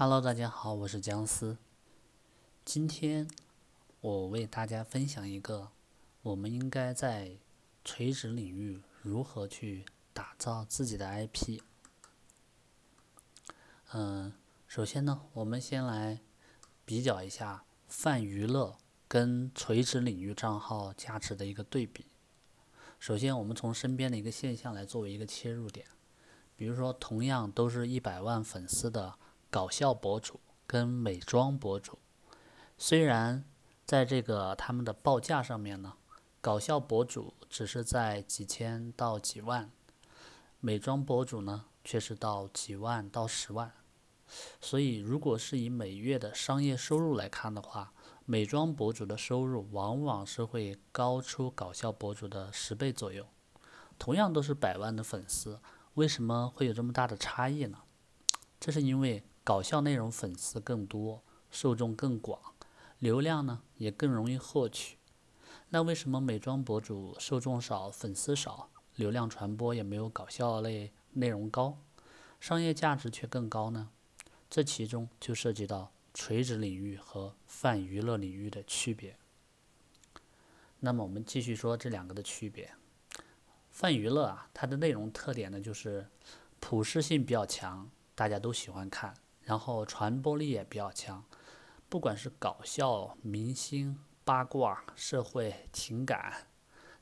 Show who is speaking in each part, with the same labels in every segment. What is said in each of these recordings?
Speaker 1: Hello，大家好，我是姜思。今天我为大家分享一个我们应该在垂直领域如何去打造自己的 IP。嗯，首先呢，我们先来比较一下泛娱乐跟垂直领域账号价值的一个对比。首先，我们从身边的一个现象来作为一个切入点，比如说，同样都是一百万粉丝的搞笑博主跟美妆博主，虽然在这个他们的报价上面呢，搞笑博主只是在几千到几万，美妆博主呢却是到几万到十万，所以如果是以每月的商业收入来看的话，美妆博主的收入往往是会高出搞笑博主的十倍左右。同样都是百万的粉丝，为什么会有这么大的差异呢？这是因为搞笑内容粉丝更多，受众更广，流量呢也更容易获取。那为什么美妆博主受众少、粉丝少，流量传播也没有搞笑类内容高，商业价值却更高呢？这其中就涉及到。垂直领域和泛娱乐领域的区别。那么我们继续说这两个的区别。泛娱乐啊，它的内容特点呢就是普适性比较强，大家都喜欢看，然后传播力也比较强。不管是搞笑、明星、八卦、社会、情感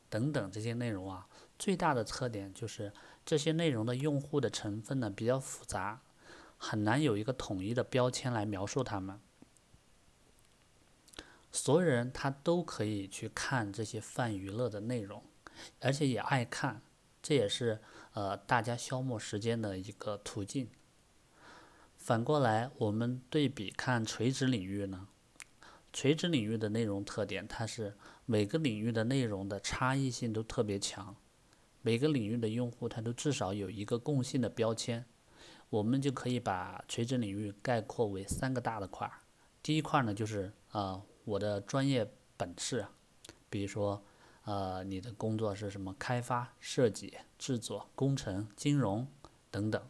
Speaker 1: 等等这些内容啊，最大的特点就是这些内容的用户的成分呢比较复杂。很难有一个统一的标签来描述他们。所有人他都可以去看这些泛娱乐的内容，而且也爱看，这也是呃大家消磨时间的一个途径。反过来，我们对比看垂直领域呢，垂直领域的内容特点，它是每个领域的内容的差异性都特别强，每个领域的用户他都至少有一个共性的标签。我们就可以把垂直领域概括为三个大的块儿。第一块呢，就是呃我的专业本事，比如说呃你的工作是什么，开发、设计、制作、工程、金融等等。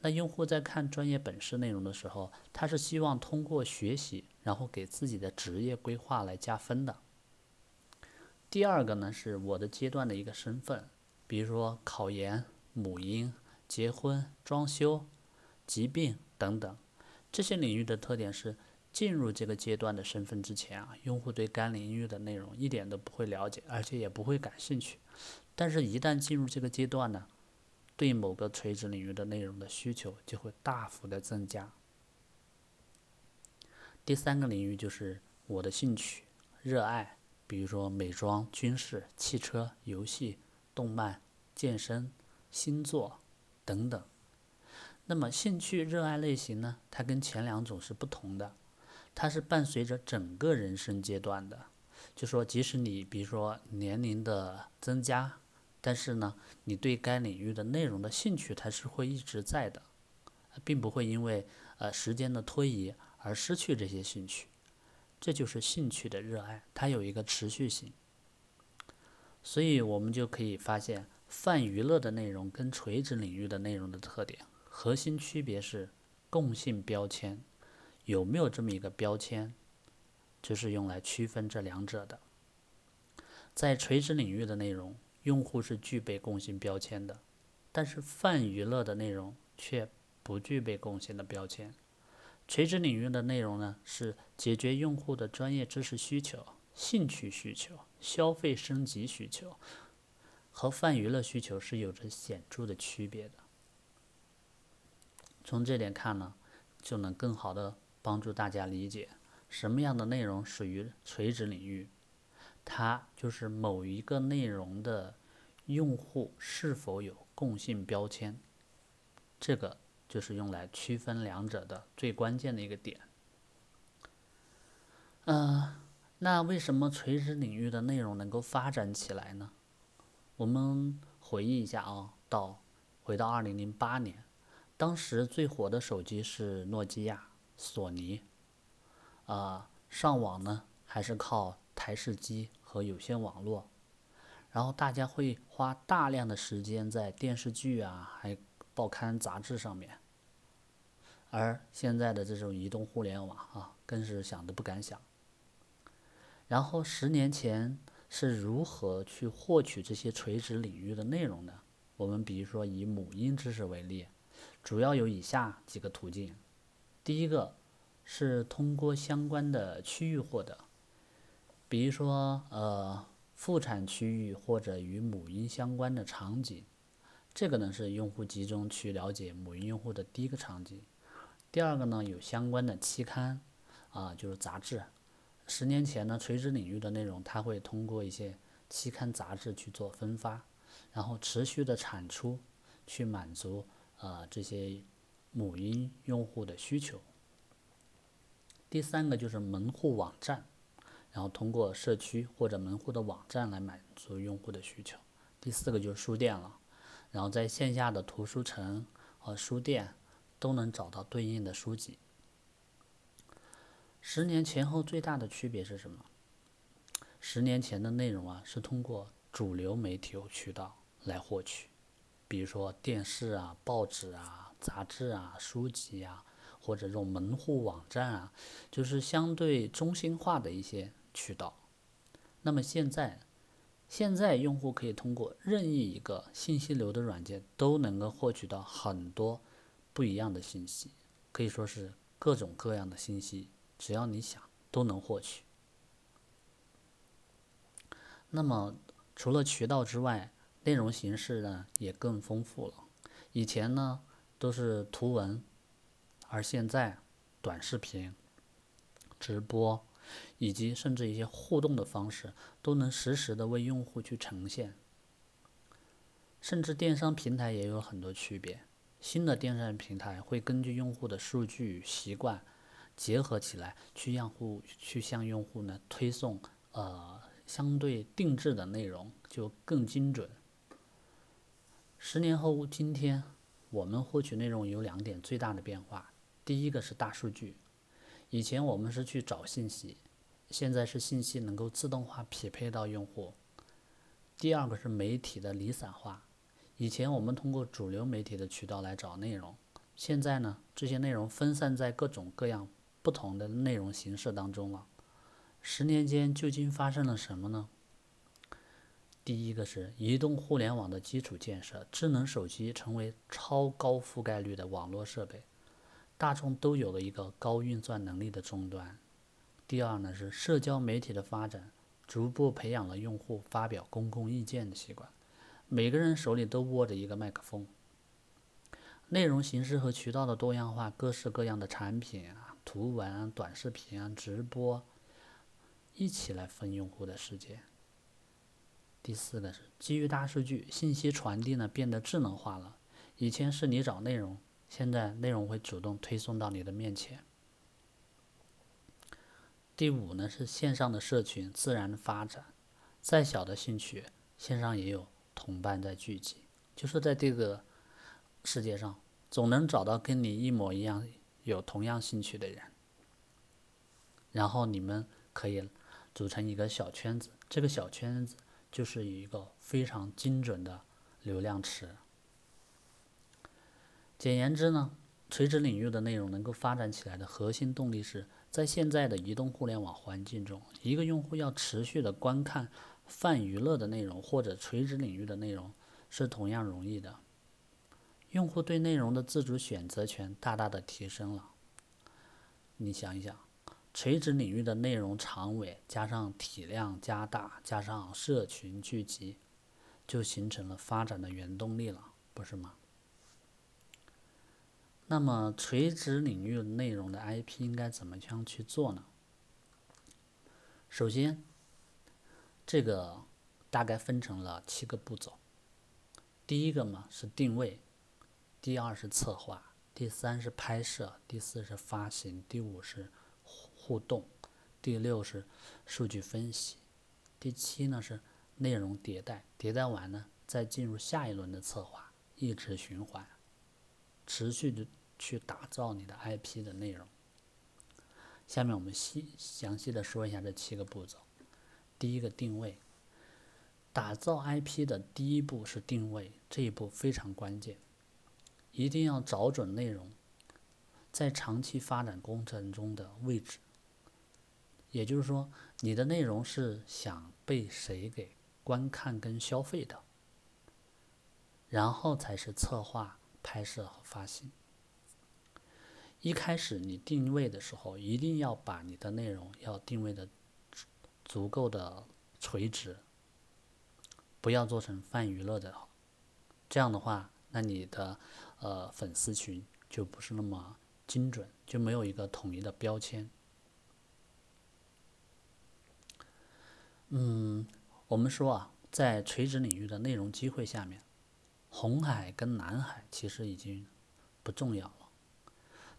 Speaker 1: 那用户在看专业本事内容的时候，他是希望通过学习，然后给自己的职业规划来加分的。第二个呢，是我的阶段的一个身份，比如说考研、母婴。结婚、装修、疾病等等，这些领域的特点是，进入这个阶段的身份之前啊，用户对该领域的内容一点都不会了解，而且也不会感兴趣。但是，一旦进入这个阶段呢，对某个垂直领域的内容的需求就会大幅的增加。第三个领域就是我的兴趣、热爱，比如说美妆、军事、汽车、游戏、动漫、健身、星座。等等，那么兴趣热爱类型呢？它跟前两种是不同的，它是伴随着整个人生阶段的。就说即使你比如说年龄的增加，但是呢，你对该领域的内容的兴趣它是会一直在的，并不会因为呃时间的推移而失去这些兴趣。这就是兴趣的热爱，它有一个持续性。所以我们就可以发现。泛娱乐的内容跟垂直领域的内容的特点，核心区别是共性标签。有没有这么一个标签，就是用来区分这两者的。在垂直领域的内容，用户是具备共性标签的，但是泛娱乐的内容却不具备共性的标签。垂直领域的内容呢，是解决用户的专业知识需求、兴趣需求、消费升级需求。和泛娱乐需求是有着显著的区别的。从这点看呢，就能更好的帮助大家理解什么样的内容属于垂直领域。它就是某一个内容的用户是否有共性标签，这个就是用来区分两者的最关键的一个点。嗯，那为什么垂直领域的内容能够发展起来呢？我们回忆一下啊，到回到二零零八年，当时最火的手机是诺基亚、索尼，啊，上网呢还是靠台式机和有线网络，然后大家会花大量的时间在电视剧啊、还报刊杂志上面，而现在的这种移动互联网啊，更是想都不敢想。然后十年前是如何去获取这些垂直领域的内容的？我们比如说以母婴知识为例，主要有以下几个途径。第一个是通过相关的区域获得，比如说呃妇产区域或者与母婴相关的场景，这个呢是用户集中去了解母婴用户的第一个场景。第二个呢有相关的期刊啊，就是杂志。十年前呢，垂直领域的内容，它会通过一些期刊杂志去做分发，然后持续的产出，去满足呃这些母婴用户的需求。第三个就是门户网站，然后通过社区或者门户的网站来满足用户的需求。第四个就是书店了，然后在线下的图书城和书店都能找到对应的书籍。十年前后最大的区别是什么？十年前的内容啊，是通过主流媒体渠道来获取，比如说电视啊、报纸啊、杂志啊、书籍啊，或者这种门户网站啊，就是相对中心化的一些渠道。那么现在，现在用户可以通过任意一个信息流的软件，都能够获取到很多不一样的信息，可以说是各种各样的信息。只要你想，都能获取。那么，除了渠道之外，内容形式呢也更丰富了。以前呢都是图文，而现在短视频、直播，以及甚至一些互动的方式，都能实时的为用户去呈现。甚至电商平台也有很多区别。新的电商平台会根据用户的数据习惯。结合起来，去用户去向用户呢推送呃相对定制的内容，就更精准。十年后今天，我们获取内容有两点最大的变化。第一个是大数据，以前我们是去找信息，现在是信息能够自动化匹配到用户。第二个是媒体的离散化，以前我们通过主流媒体的渠道来找内容，现在呢这些内容分散在各种各样。不同的内容形式当中了。十年间究竟发生了什么呢？第一个是移动互联网的基础建设，智能手机成为超高覆盖率的网络设备，大众都有了一个高运算能力的终端。第二呢是社交媒体的发展，逐步培养了用户发表公共意见的习惯，每个人手里都握着一个麦克风。内容形式和渠道的多样化，各式各样的产品啊。图文啊、短视频啊、直播，一起来分用户的时间。第四个是基于大数据，信息传递呢变得智能化了。以前是你找内容，现在内容会主动推送到你的面前。第五呢是线上的社群自然发展，再小的兴趣，线上也有同伴在聚集，就是在这个世界上，总能找到跟你一模一样。有同样兴趣的人，然后你们可以组成一个小圈子，这个小圈子就是一个非常精准的流量池。简言之呢，垂直领域的内容能够发展起来的核心动力是在现在的移动互联网环境中，一个用户要持续的观看泛娱乐的内容或者垂直领域的内容是同样容易的。用户对内容的自主选择权大大的提升了。你想一想，垂直领域的内容长尾加上体量加大，加上社群聚集，就形成了发展的原动力了，不是吗？那么，垂直领域内容的 IP 应该怎么样去做呢？首先，这个大概分成了七个步骤。第一个嘛是定位。第二是策划，第三是拍摄，第四是发行，第五是互动，第六是数据分析，第七呢是内容迭代，迭代完呢再进入下一轮的策划，一直循环，持续的去打造你的 IP 的内容。下面我们细详细的说一下这七个步骤。第一个定位，打造 IP 的第一步是定位，这一步非常关键。一定要找准内容，在长期发展过程中的位置。也就是说，你的内容是想被谁给观看跟消费的，然后才是策划、拍摄和发行。一开始你定位的时候，一定要把你的内容要定位的足够的垂直，不要做成泛娱乐的。这样的话，那你的呃粉丝群就不是那么精准，就没有一个统一的标签。嗯，我们说啊，在垂直领域的内容机会下面，红海跟蓝海其实已经不重要了。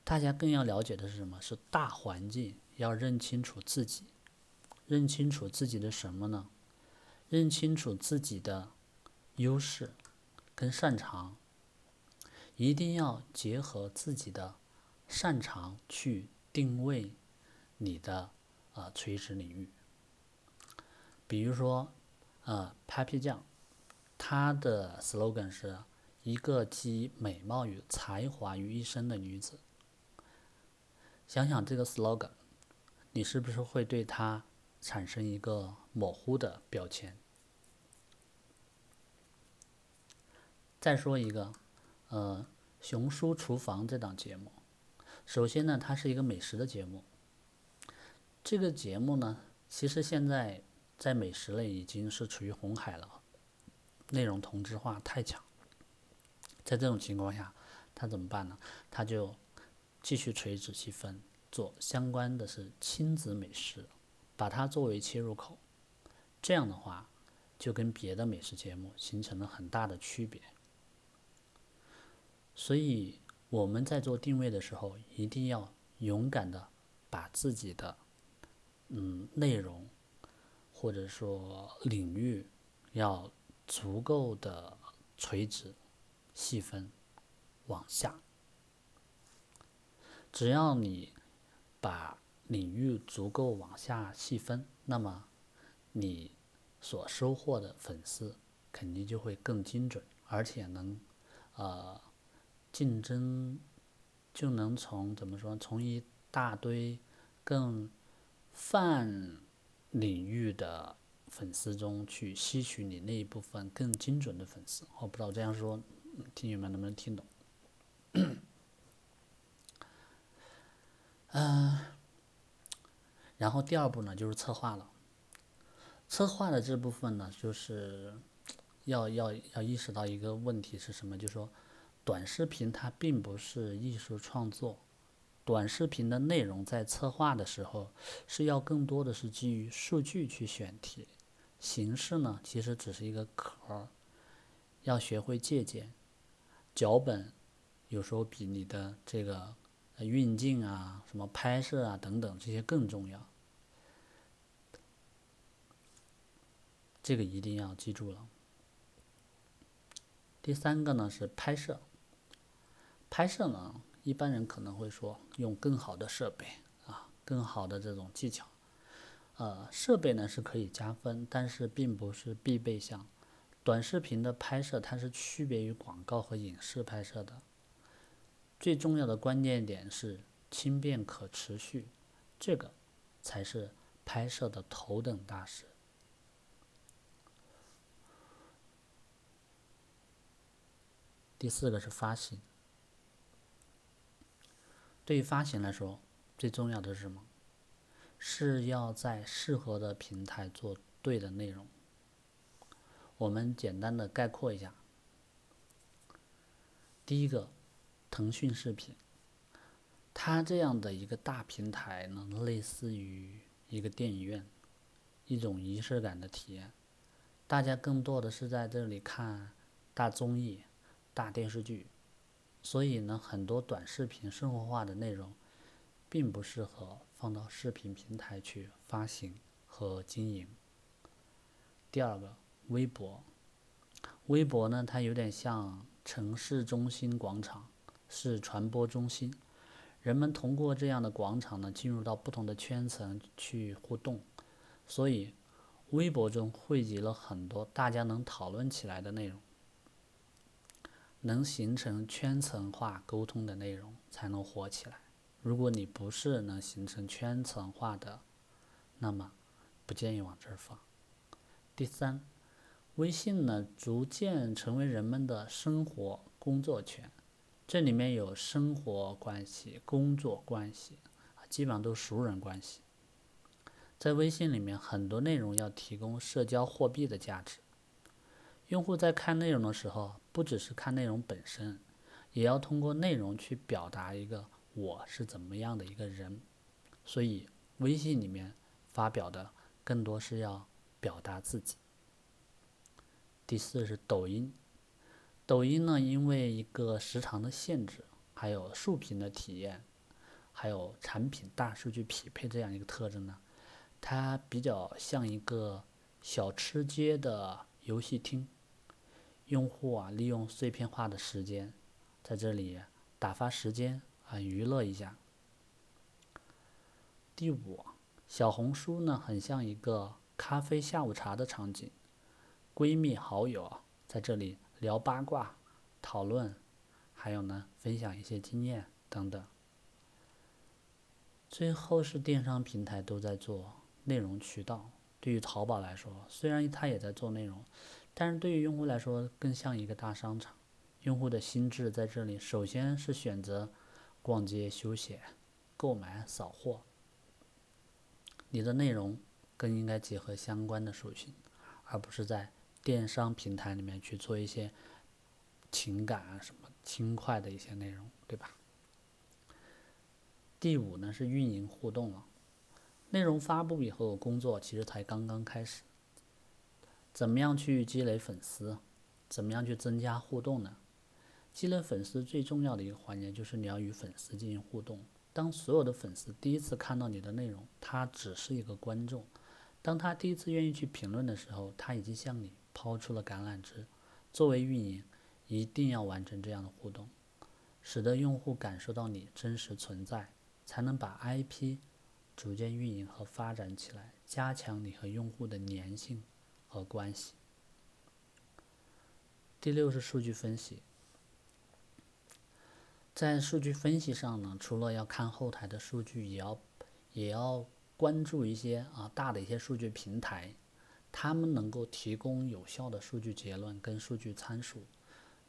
Speaker 1: 大家更要了解的是什么？是大环境，要认清楚自己，认清楚自己的什么呢？认清楚自己的优势跟擅长，一定要结合自己的擅长去定位你的呃垂直领域。比如说，呃，Papi 酱，她的 slogan 是一个集美貌与才华于一身的女子。想想这个 slogan，你是不是会对它产生一个模糊的标签？再说一个，呃，《熊叔厨房》这档节目，首先呢，它是一个美食的节目。这个节目呢，其实现在在美食类已经是处于红海了，内容同质化太强。在这种情况下，他怎么办呢？他就。继续垂直细分，做相关的是亲子美食，把它作为切入口，这样的话就跟别的美食节目形成了很大的区别。所以我们在做定位的时候，一定要勇敢的把自己的嗯内容或者说领域要足够的垂直细分往下。只要你把领域足够往下细分，那么你所收获的粉丝肯定就会更精准，而且能呃竞争就能从怎么说从一大堆更泛领域的粉丝中去吸取你那一部分更精准的粉丝。我不知道这样说，听友们能不能听懂？嗯，然后第二步呢，就是策划了。策划的这部分呢，就是要要要意识到一个问题是什么？就是说，短视频它并不是艺术创作，短视频的内容在策划的时候是要更多的是基于数据去选题，形式呢其实只是一个壳儿，要学会借鉴，脚本有时候比你的这个。运镜啊，什么拍摄啊等等，这些更重要。这个一定要记住了。第三个呢是拍摄，拍摄呢，一般人可能会说用更好的设备啊，更好的这种技巧。呃，设备呢是可以加分，但是并不是必备项。短视频的拍摄它是区别于广告和影视拍摄的。最重要的关键点是轻便可持续，这个才是拍摄的头等大事。第四个是发行，对于发行来说，最重要的是什么？是要在适合的平台做对的内容。我们简单的概括一下，第一个。腾讯视频，它这样的一个大平台呢，类似于一个电影院，一种仪式感的体验。大家更多的是在这里看大综艺、大电视剧，所以呢，很多短视频生活化的内容，并不适合放到视频平台去发行和经营。第二个，微博，微博呢，它有点像城市中心广场。是传播中心，人们通过这样的广场呢，进入到不同的圈层去互动，所以微博中汇集了很多大家能讨论起来的内容。能形成圈层化沟通的内容才能火起来。如果你不是能形成圈层化的，那么不建议往这儿放。第三，微信呢逐渐成为人们的生活工作圈，这里面有生活关系、工作关系，基本上都熟人关系。在微信里面，很多内容要提供社交货币的价值。用户在看内容的时候，不只是看内容本身，也要通过内容去表达一个我是怎么样的一个人。所以，微信里面发表的更多是要表达自己。第四是抖音，抖音呢，因为一个时长的限制，还有竖屏的体验，还有产品大数据匹配这样一个特征呢，它比较像一个小吃街的游戏厅。用户啊，利用碎片化的时间，在这里打发时间啊，娱乐一下。第五，小红书呢，很像一个咖啡下午茶的场景，闺蜜好友啊在这里聊八卦、讨论，还有呢，分享一些经验等等。最后是电商平台都在做内容渠道，对于淘宝来说，虽然它也在做内容。但是对于用户来说，更像一个大商场。用户的心智在这里，首先是选择逛街、休闲、购买、扫货。你的内容更应该结合相关的属性，而不是在电商平台里面去做一些情感啊什么轻快的一些内容，对吧？第五呢是运营互动了，内容发布以后，工作其实才刚刚开始。怎么样去积累粉丝？怎么样去增加互动呢？积累粉丝最重要的一个环节就是你要与粉丝进行互动。当所有的粉丝第一次看到你的内容，他只是一个观众；当他第一次愿意去评论的时候，他已经向你抛出了橄榄枝。作为运营，一定要完成这样的互动，使得用户感受到你真实存在，才能把 IP 逐渐运营和发展起来，加强你和用户的粘性。和关系。第六是数据分析，在数据分析上呢，除了要看后台的数据，也要也要关注一些啊大的一些数据平台，他们能够提供有效的数据结论跟数据参数，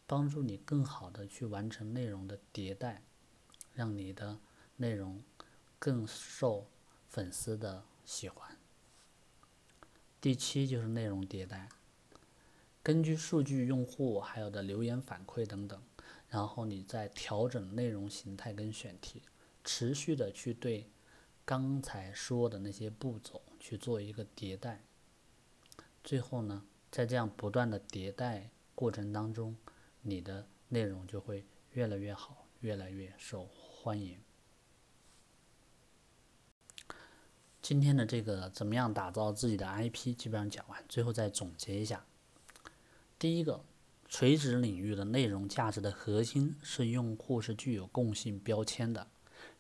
Speaker 1: 帮助你更好的去完成内容的迭代，让你的内容更受粉丝的喜欢。第七就是内容迭代，根据数据、用户还有的留言反馈等等，然后你再调整内容形态跟选题，持续的去对刚才说的那些步骤去做一个迭代。最后呢，在这样不断的迭代过程当中，你的内容就会越来越好，越来越受欢迎。今天的这个怎么样打造自己的 IP，基本上讲完，最后再总结一下。第一个，垂直领域的内容价值的核心是用户是具有共性标签的，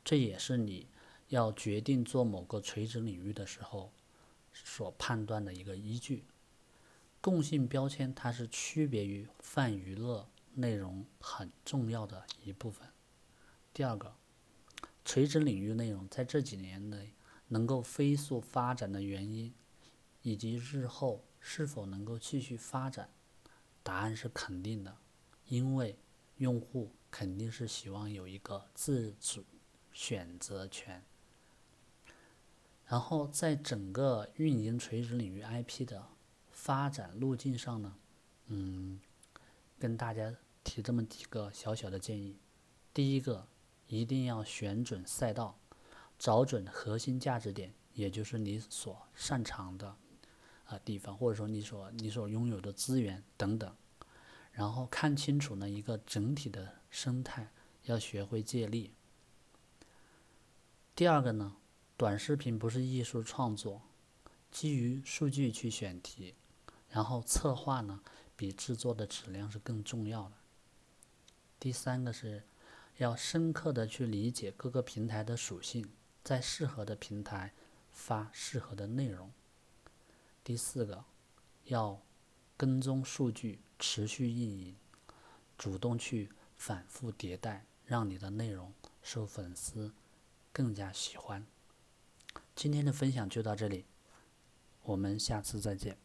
Speaker 1: 这也是你要决定做某个垂直领域的时候所判断的一个依据。共性标签它是区别于泛娱乐内容很重要的一部分。第二个，垂直领域内容在这几年内。能够飞速发展的原因，以及日后是否能够继续发展，答案是肯定的，因为用户肯定是希望有一个自主选择权。然后在整个运营垂直领域 IP 的发展路径上呢，嗯，跟大家提这么几个小小的建议：第一个，一定要选准赛道。找准核心价值点，也就是你所擅长的啊地方，或者说你所你所拥有的资源等等，然后看清楚呢一个整体的生态，要学会借力。第二个呢，短视频不是艺术创作，基于数据去选题，然后策划呢比制作的质量是更重要的。第三个是要深刻的去理解各个平台的属性。在适合的平台发适合的内容。第四个，要跟踪数据，持续运营，主动去反复迭代，让你的内容受粉丝更加喜欢。今天的分享就到这里，我们下次再见。